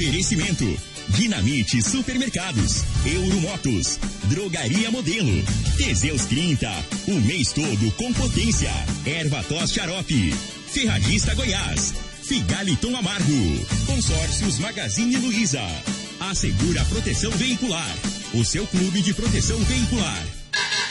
Oferecimento. Dinamite Supermercados, Euromotos, Drogaria Modelo, Teseus 30, o mês todo com potência. Erva tos xarope, Ferragista Goiás, Figaliton Amargo, Consórcios Magazine Luiza, Assegura Proteção Veicular, o seu clube de proteção veicular.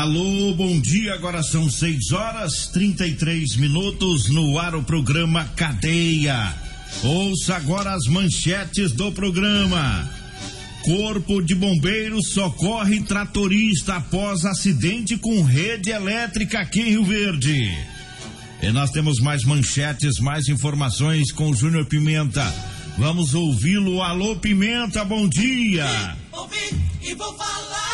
Alô, bom dia. Agora são 6 horas 33 minutos no ar o programa Cadeia. Ouça agora as manchetes do programa. Corpo de Bombeiros socorre tratorista após acidente com rede elétrica aqui em Rio Verde. E nós temos mais manchetes, mais informações com o Júnior Pimenta. Vamos ouvi-lo. Alô, Pimenta, bom dia. Ouvi e vou falar.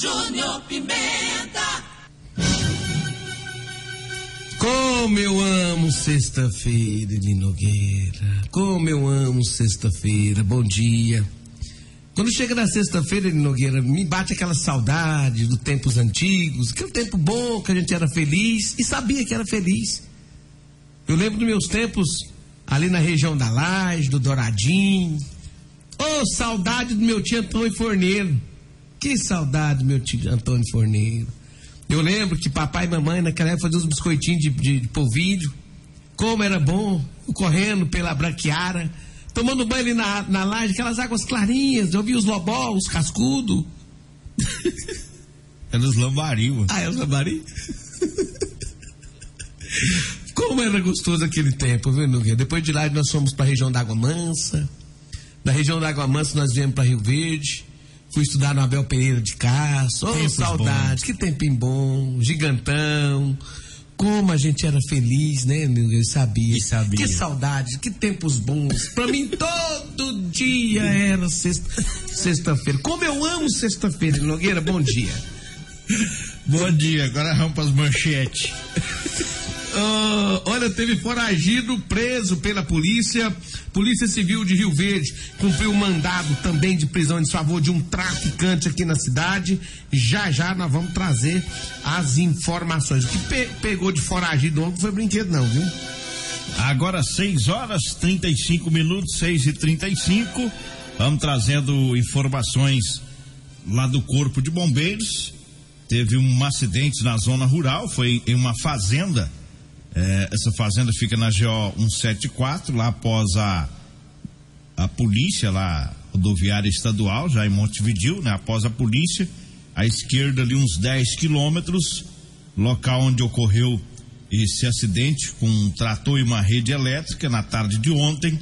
Júnior Pimenta. Como eu amo sexta-feira de Nogueira. Como eu amo sexta-feira. Bom dia. Quando chega na sexta-feira de Nogueira, me bate aquela saudade dos tempos antigos, aquele tempo bom que a gente era feliz e sabia que era feliz. Eu lembro dos meus tempos ali na região da Laje, do Douradinho. Oh, saudade do meu tio Antônio Forneiro. Que saudade, meu tio Antônio Forneiro. Eu lembro que papai e mamãe naquela época faziam uns biscoitinhos de, de, de polvilho. Como era bom, correndo pela branqueara, tomando banho ali na, na laje, aquelas águas clarinhas, eu vi os lobó, os cascudos. É nos lambari, mano. Ah, é os lambari? Como era gostoso aquele tempo, viu, Nogueira? Depois de lá nós fomos para a região da Água Mansa. Da região da Água Mansa nós viemos para Rio Verde. Fui estudar no Abel Pereira de Castro. Oh, saudade, que tempinho bom, gigantão. Como a gente era feliz, né, Nogueira? Sabia. E sabia. Que saudade, que tempos bons. Pra mim, todo dia era sexta- sexta-feira. Como eu amo sexta-feira, Nogueira, bom dia. Bom dia, agora vamos as manchetes. Ah, olha, teve foragido preso pela polícia. Polícia Civil de Rio Verde cumpriu mandado também de prisão em favor de um traficante aqui na cidade. Já já nós vamos trazer as informações. O que pe- pegou de foragido ontem foi brinquedo, não, viu? Agora 6 horas 35 minutos, 6 e 35 Vamos trazendo informações lá do Corpo de Bombeiros. Teve um acidente na zona rural, foi em uma fazenda. É, essa fazenda fica na GO 174, lá após a, a polícia lá, rodoviária estadual, já em Montevidil, né? Após a polícia, à esquerda ali uns 10 quilômetros, local onde ocorreu esse acidente com um trator e uma rede elétrica na tarde de ontem.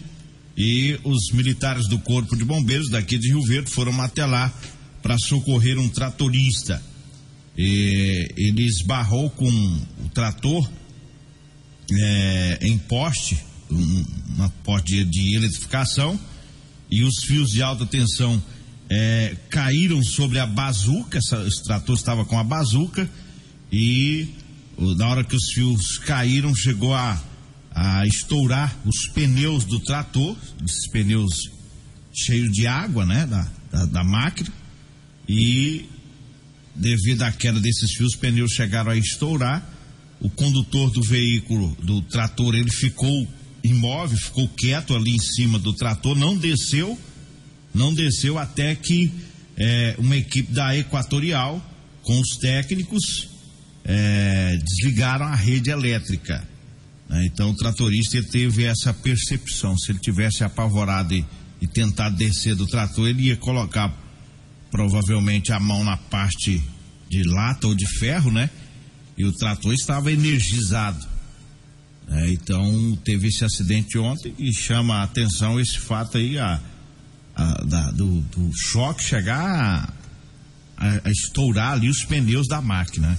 E os militares do Corpo de Bombeiros daqui de Rio Verde foram até lá para socorrer um tratorista. E ele esbarrou com o trator é, em poste, um, uma poste de, de eletrificação, e os fios de alta tensão é, caíram sobre a bazuca. Esse trator estava com a bazuca, e o- na hora que os fios caíram, chegou a, a estourar os pneus do trator, esses pneus cheios de água, né, da, da, da máquina, e devido à queda desses fios, os pneus chegaram a estourar. O condutor do veículo, do trator, ele ficou imóvel, ficou quieto ali em cima do trator, não desceu, não desceu até que eh, uma equipe da Equatorial, com os técnicos, eh, desligaram a rede elétrica. né? Então o tratorista teve essa percepção. Se ele tivesse apavorado e, e tentado descer do trator, ele ia colocar provavelmente a mão na parte de lata ou de ferro, né? E o trator estava energizado. né? então teve esse acidente ontem e chama a atenção esse fato aí a, a- da- do, do choque chegar a, a- a estourar ali os pneus da máquina.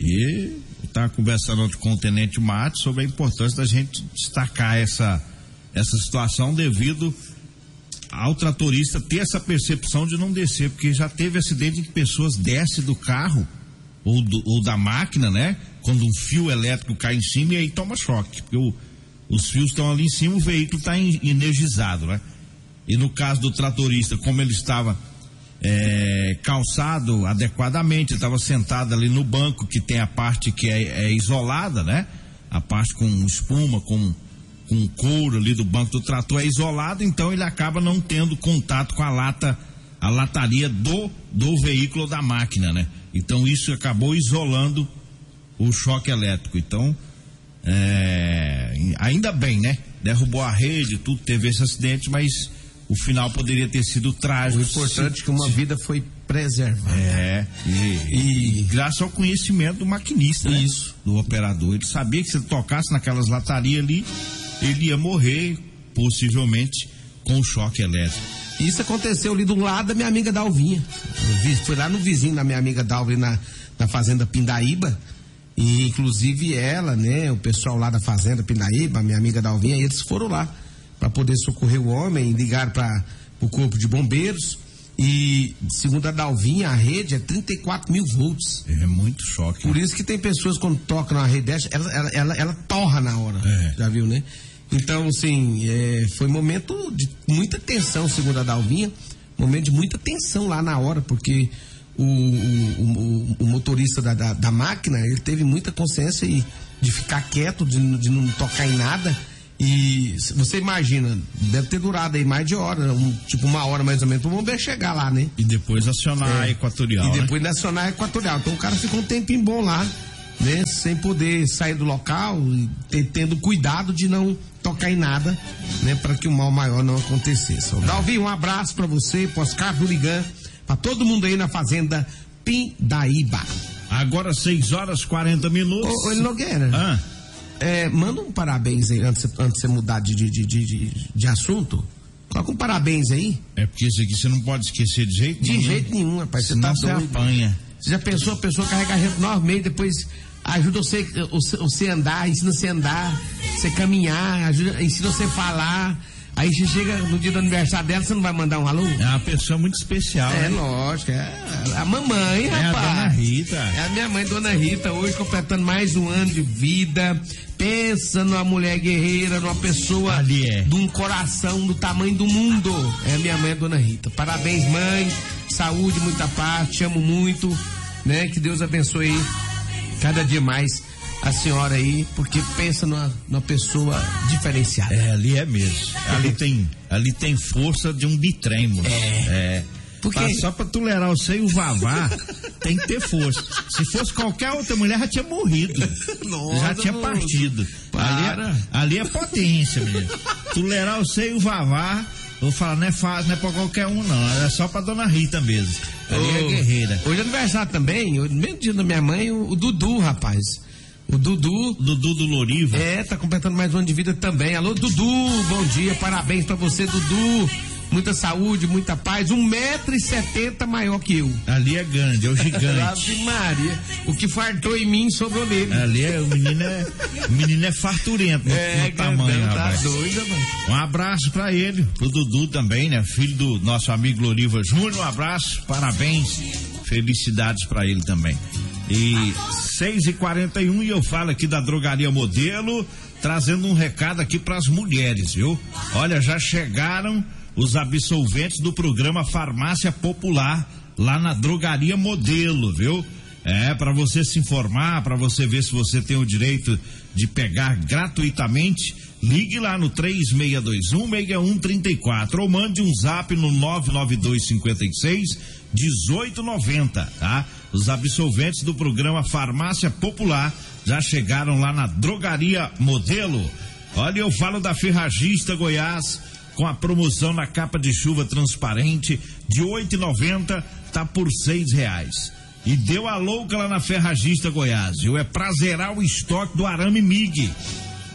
E eu estava conversando com o Tenente Matos sobre a importância da gente destacar essa, essa situação devido ao tratorista ter essa percepção de não descer, porque já teve acidente em que pessoas descem do carro ou, do, ou da máquina, né? Quando um fio elétrico cai em cima e aí toma choque, porque o, os fios estão ali em cima, o veículo está energizado, né? E no caso do tratorista, como ele estava é, calçado adequadamente, estava sentado ali no banco que tem a parte que é, é isolada, né? A parte com espuma, com com couro ali do banco do trator é isolado, então ele acaba não tendo contato com a lata, a lataria do, do veículo ou da máquina, né? Então isso acabou isolando o choque elétrico. Então, é, ainda bem, né? Derrubou a rede, tudo, teve esse acidente, mas o final poderia ter sido trágico. O importante é que uma vida foi preservada. É, e, e, graças ao conhecimento do maquinista, né? Isso. Do operador. Ele sabia que se ele tocasse naquelas latarias ali, ele ia morrer, possivelmente, com o choque elétrico. Isso aconteceu ali do lado da minha amiga Dalvinha. Foi lá no vizinho da minha amiga Dalvinha, na, na fazenda Pindaíba. E inclusive ela, né, o pessoal lá da fazenda Pindaíba, minha amiga Dalvinha, eles foram lá para poder socorrer o homem, ligaram para o corpo de bombeiros. E segundo a Dalvinha, a rede é 34 mil volts. É muito choque. Por isso que tem pessoas quando tocam na rede dessa, ela, ela, ela, ela torra na hora. É. Já viu, né? Então, assim, é, foi momento de muita tensão, segundo a Dalvinha, momento de muita tensão lá na hora, porque o, o, o, o motorista da, da, da, máquina, ele teve muita consciência e, de ficar quieto, de, de não tocar em nada. E você imagina, deve ter durado aí mais de hora, um, tipo uma hora mais ou menos, para o bombeiro chegar lá, né? E depois acionar é, a equatorial. E depois né? acionar a equatorial. Então o cara ficou um tempinho bom lá, né? Sem poder sair do local e tendo cuidado de não tocar em nada, né? Para que o mal maior não acontecesse. É. Dalvi, um abraço para você, para Oscar Durigan, para todo mundo aí na fazenda Pindaíba. Agora 6 horas 40 minutos. Ô, ô Nogueira. Ah. É, manda um parabéns aí antes, antes de você mudar de, de, de, de, de assunto. Coloca um parabéns aí. É porque isso aqui você não pode esquecer de jeito de nenhum. De jeito nenhum, rapaz. Você tá você doido. apanha. Você já pensou a pessoa carregar rento nove meses, depois ajuda você, você andar, ensina você a andar, você caminhar, ajuda, ensina você a falar. Aí você chega no dia do aniversário dela, você não vai mandar um alô? É uma pessoa muito especial. É, né? lógico. É a mamãe, é rapaz. a dona Rita. É a minha mãe, dona Rita, hoje completando mais um ano de vida. Pensa numa mulher guerreira, numa pessoa Ali é. de um coração do tamanho do mundo. É a minha mãe, dona Rita. Parabéns, mãe. Saúde, muita paz. Te amo muito. Né? Que Deus abençoe cada dia mais a senhora aí, porque pensa numa, numa pessoa diferenciada. É, ali é mesmo. Ali tem, ali tem força de um bitrem, moço. É. é. Porque... Pra, só pra tolerar o seio o vavá, tem que ter força. Se fosse qualquer outra mulher, já tinha morrido. Nossa, já tinha partido. Ali é, ali é potência, menino. Tolerar o seio o vavá, vou falar, não é fácil, não é pra qualquer um, não. É só pra dona Rita mesmo. Ali Ô, guerreira. Hoje é aniversário também, no mesmo dia da minha mãe, o, o Dudu, rapaz. O Dudu. Dudu do Loriva. É, tá completando mais um ano de vida também. Alô, Dudu, bom dia, parabéns pra você, Dudu. Muita saúde, muita paz. Um metro e setenta maior que eu. Ali é grande, é o gigante. Ave Maria. O que fartou em mim sobrou nele. Ali é, o menino é, o menino é farturento no, no tamanho, rapaz. Tá doido, mano. Um abraço pra ele, pro Dudu também, né? Filho do nosso amigo Loriva Júnior. Um abraço, parabéns, felicidades pra ele também. E 6 e 41 e eu falo aqui da Drogaria Modelo, trazendo um recado aqui pras mulheres, viu? Olha, já chegaram os absolventes do programa Farmácia Popular lá na Drogaria Modelo, viu? É, para você se informar, para você ver se você tem o direito de pegar gratuitamente, ligue lá no 3621-6134 ou mande um zap no 99256-1890, tá? Os absolventes do programa Farmácia Popular já chegaram lá na Drogaria Modelo. Olha, eu falo da Ferragista Goiás com a promoção na capa de chuva transparente de 8,90 tá por seis reais. E deu a louca lá na Ferragista Goiás, viu? É pra zerar o estoque do arame MIG.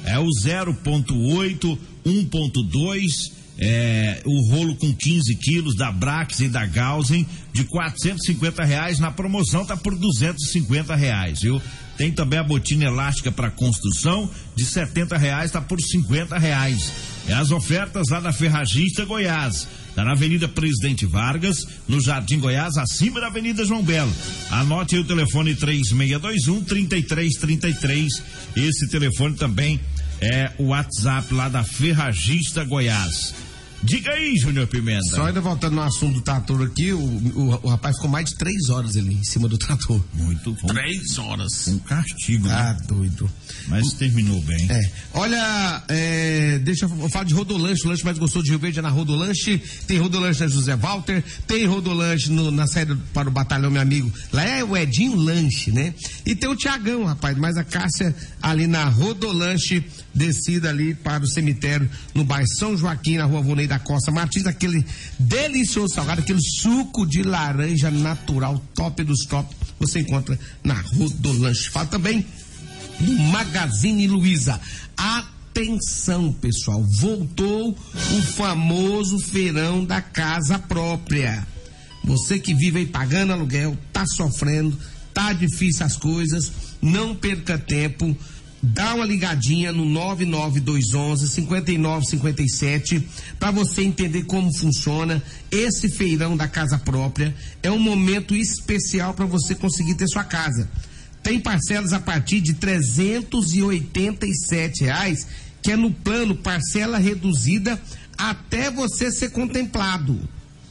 É o 0.8, 1.2, é, o rolo com 15 quilos da Brax e da Gausen de 450 reais. Na promoção tá por 250 reais, viu? Tem também a botina elástica para construção de setenta reais, tá por cinquenta reais. É as ofertas lá da Ferragista Goiás. Tá na Avenida Presidente Vargas, no Jardim Goiás, acima da Avenida João Belo. Anote aí o telefone 3621 3333. Esse telefone também é o WhatsApp lá da Ferragista Goiás. Diga aí, Júnior Pimenta. Só ainda voltando no assunto do trator aqui, o, o, o rapaz ficou mais de três horas ali em cima do trator. Muito bom. Três horas. Um castigo, né? Ah, doido. Mas terminou bem. É. Olha, é, deixa eu falar de Rodolanche, o lanche mais gostoso de Rio Verde é na Rodolanche. Tem Rodolanche na José Walter, tem Rodolanche no, na saída para o batalhão, meu amigo. Lá é o Edinho Lanche, né? E tem o Tiagão, rapaz, mas a Cássia ali na Rodolanche, descida ali para o cemitério no bairro São Joaquim, na rua Vonei da Costa Martins, aquele delicioso salgado, aquele suco de laranja natural, top dos top, você encontra na Rodolanche. Fala também do Magazine Luiza. Atenção, pessoal, voltou o famoso feirão da casa própria. Você que vive aí pagando aluguel, tá sofrendo, tá difícil as coisas, não perca tempo. Dá uma ligadinha no 99211 5957 para você entender como funciona esse feirão da casa própria. É um momento especial para você conseguir ter sua casa tem parcelas a partir de R$ reais, que é no plano parcela reduzida até você ser contemplado.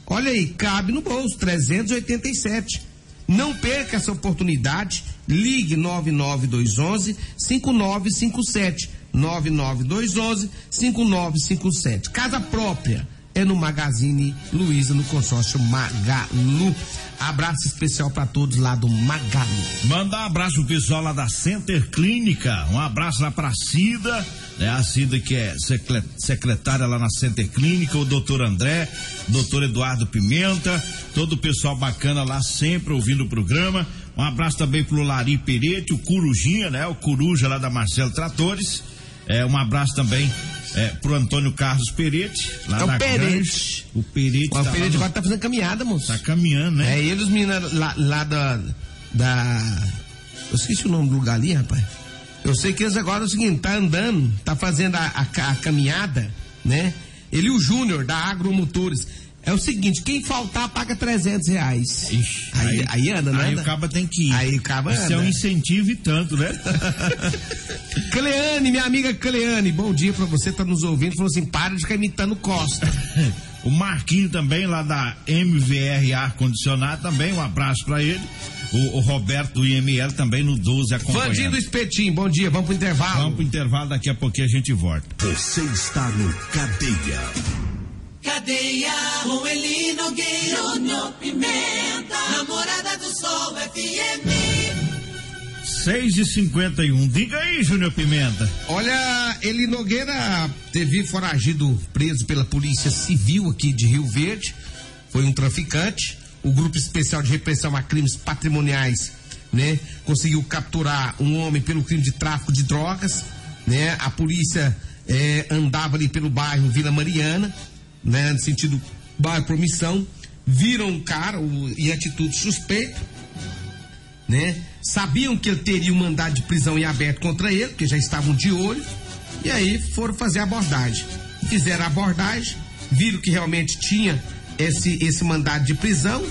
Olha aí, cabe no bolso, 387. Não perca essa oportunidade. Ligue 99211 5957. 99211 5957. Casa própria é no Magazine Luiza, no consórcio Magalu. Abraço especial para todos lá do Magalu. Manda um abraço pessoal lá da Center Clínica. Um abraço lá pra Cida, né? A Cida que é secretária lá na Center Clínica, o doutor André, doutor Eduardo Pimenta, todo o pessoal bacana lá sempre ouvindo o programa. Um abraço também pro Lari Perete, o Corujinha, né? O Coruja lá da Marcelo Tratores. É, um abraço também é, pro Antônio Carlos Perete, lá é o na Perete. O Perete. O tá lá agora tá fazendo caminhada, moço. no- tá caminhando, né? É ele os meninos lá, lá da, da. Eu esqueci o nome do lugar ali, rapaz. Eu sei que eles agora é o seguinte, tá andando, tá fazendo a, a a caminhada, né? Ele e o Júnior da Agromotores. É o seguinte, quem faltar paga 300 reais. Ixi, aí, aí, anda, né? Aí o caba tem que ir. Aí o caba Isso é um anda. incentivo e tanto, né? Cleane, minha amiga Cleane, bom dia pra você, tá nos ouvindo. Falou assim: para de ficar imitando Costa. o Marquinho também, lá da MVR Ar Condicionado, também, um abraço pra ele. O, o Roberto do IML também no 12 acompanhando. Vandinho do Espetinho, bom dia, vamos pro intervalo. Vamos pro intervalo, daqui a pouquinho a gente volta. Você está no Cadeia. Cadeia, com Eli Nogueira, Júnior Pimenta, Namorada do Sol FM. 6 e 51 Diga aí, Júnior Pimenta. Olha, Eli Nogueira teve foragido preso pela Polícia Civil aqui de Rio Verde. Foi um traficante. O Grupo Especial de Repressão a Crimes Patrimoniais, né, conseguiu capturar um homem pelo crime de tráfico de drogas, né? A polícia eh, andava ali pelo bairro Vila Mariana, né, no sentido bairro Promissão, viram um cara o, em atitude suspeita, né? Sabiam que ele teria um mandado de prisão em aberto contra ele, porque já estavam de olho, e aí foram fazer a abordagem. Fizeram a abordagem, viram que realmente tinha esse, esse mandado de prisão,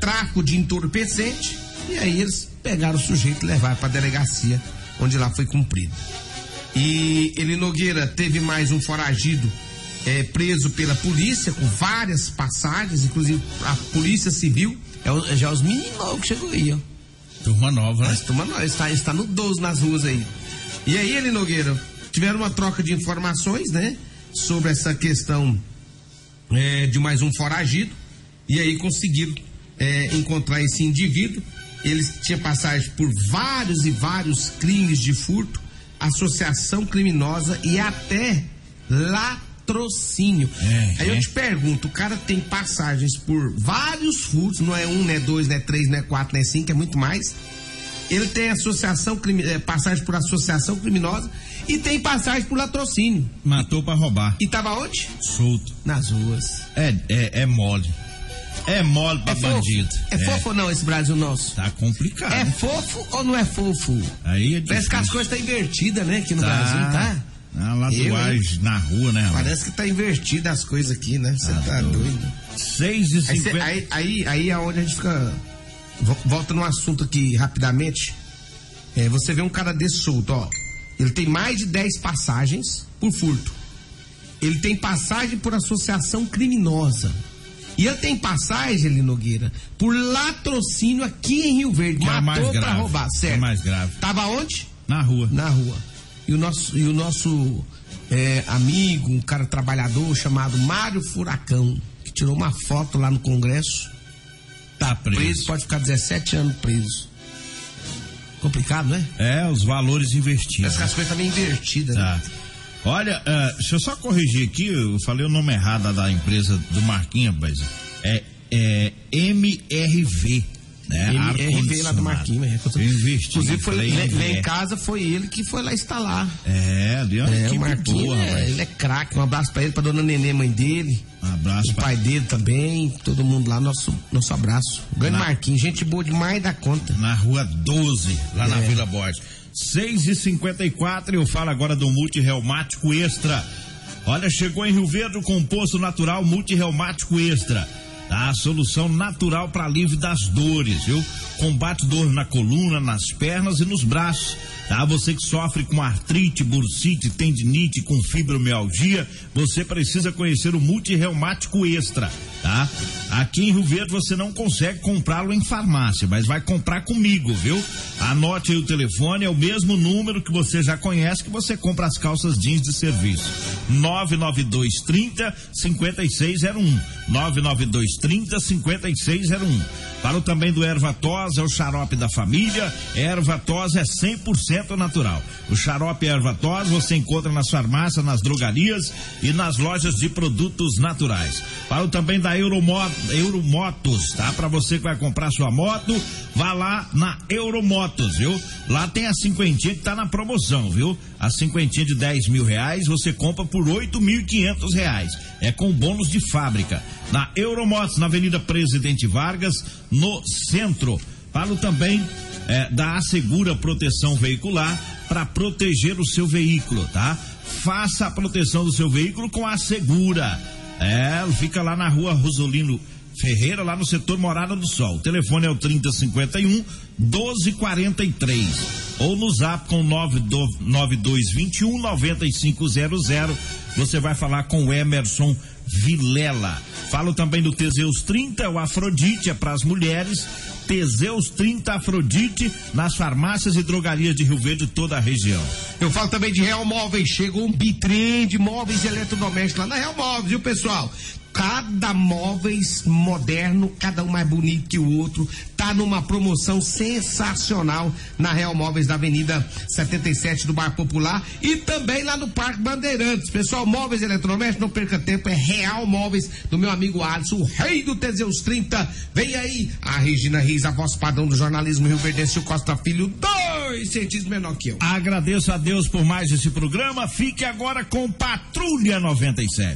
tráfico de entorpecente, e aí eles pegaram o sujeito e levaram para a delegacia, onde lá foi cumprido. E ele Nogueira teve mais um foragido eh, preso pela polícia, com várias passagens, inclusive a polícia civil. É, o- já os meninos que chegou aí, ó. Turma nova, né? Mas turma nós, está, está no 12 nas ruas aí. E aí, ele Nogueira, tiveram uma troca de informações, né? Sobre essa questão é, de mais um foragido. E aí conseguiram é, encontrar esse indivíduo. Ele tinha passagem por vários e vários crimes de furto, associação criminosa e até latrocínio. É, aí eu é. te pergunto, o cara tem passagens por vários furtos, não é um, não é dois, não é três, não é quatro, não é cinco, é muito mais. Ele tem associação eh, passagem por associação criminosa e tem passagem por latrocínio. Matou pra roubar. E tava onde? Solto. Nas ruas. É, é, é mole. É mole pra É bandido. É, fofo ou não esse Brasil nosso? Tá complicado. É né? fofo ou não é fofo? Aí é Parece que as coisas estão invertidas, né, aqui no Tá. Brasil, tá? Na latuagem, na rua, né? Parece que tá invertida as coisas aqui, né? Você tá, doido. doido. 6 e Aí, cê- 50 aí, aí, aí é onde a gente fica. vo- Volta no assunto aqui rapidamente. É, você vê um cara desse solto, ó. Ele tem mais de 10 passagens por furto. Ele tem passagem por associação criminosa. E ele tem passagem, Eli Nogueira, por latrocínio aqui em Rio Verde. Que é mais Matou pra grave, roubar, que é certo? mais grave. Tava onde? na rua. na rua. E o nosso, e o nosso é, amigo, um cara trabalhador chamado Mário Furacão, que tirou uma foto lá no Congresso, Tá preso, preso. pode ficar 17 anos preso. Complicado, né? É, os valores investidos. Parece que as coisas estão meio invertidas. né? Tá. Olha, ah, deixa eu só corrigir aqui, eu falei o nome errado da empresa do Marquinhos, rapaz. É, é MRV, né? Ele veio lá do Marquinhos, né? Eu investi. Inclusive, foi, lá, lá é. em casa foi ele que foi lá instalar. É, ali é uma É, o equipe Marquinhos, boa, é, ele é craque. Um abraço pra ele, pra dona Nenê, mãe dele. Um abraço O pra pai dele também, todo mundo lá, nosso, nosso abraço. Grande Na- Marquinhos, gente boa demais da conta. na rua 12, lá na É. Vila Borges. 6 e 54 eu falo agora do multirreumático extra. Olha, chegou em Rio Verde o composto natural multirreumático extra. Tá? A solução natural para alívio das dores, viu? Combate dor na coluna, nas pernas e nos braços. Tá? Você que sofre com artrite, bursite, tendinite, com fibromialgia, você precisa conhecer o multirreumático extra, tá? Aqui em Rio Verde você não consegue comprá-lo em farmácia, mas vai comprar comigo, viu? Anote aí o telefone, é o mesmo número que você já conhece que você compra as calças jeans de serviço. 99230 5601. 99230 5601. Falo também do erva tos, é o xarope da família. Erva tos é 100% natural. O xarope erva tos você encontra nas farmácias, nas drogarias e nas lojas de produtos naturais. Falo também da Euromo- Euromotos, tá? Para você que vai comprar sua moto, vá lá na Euromotos, viu? Lá tem a cinquentinha que tá na promoção, viu? A cinquentinha de 10 mil reais você compra por 8.500 reais. É com bônus de fábrica. Na Euromotos, na Avenida Presidente Vargas, no centro. Falo também é, da Assegura Proteção Veicular para proteger o seu veículo, tá? Faça a proteção do seu veículo com a Segura. É, fica lá na rua Rosolino Ferreira, lá no setor Morada do Sol. O telefone é o 3051 1243. Ou no zap com 9221 9500. Você vai falar com o Emerson Vilela. Falo também do Teseus 30, o Afrodite é para as mulheres. Teseus 30 Afrodite nas farmácias e drogarias de Rio Verde, toda a região. Eu falo também de Real Móveis. Chegou um bitrem de móveis eletrodomésticos lá na Real Móveis, viu, pessoal? Cada móveis moderno, cada um mais bonito que o outro, tá numa promoção sensacional na Real Móveis da Avenida 77 do Bar Popular e também lá no Parque Bandeirantes. Pessoal, móveis eletrodomésticos, não perca tempo, é Real Móveis do meu amigo Alisson, o rei do Teseus 30. Vem aí a Regina Reis, a voz padrão do jornalismo Rio Verdense, o Costa Filho, dois centímetros menor que eu. Agradeço a Deus por mais esse programa. Fique agora com Patrulha 97.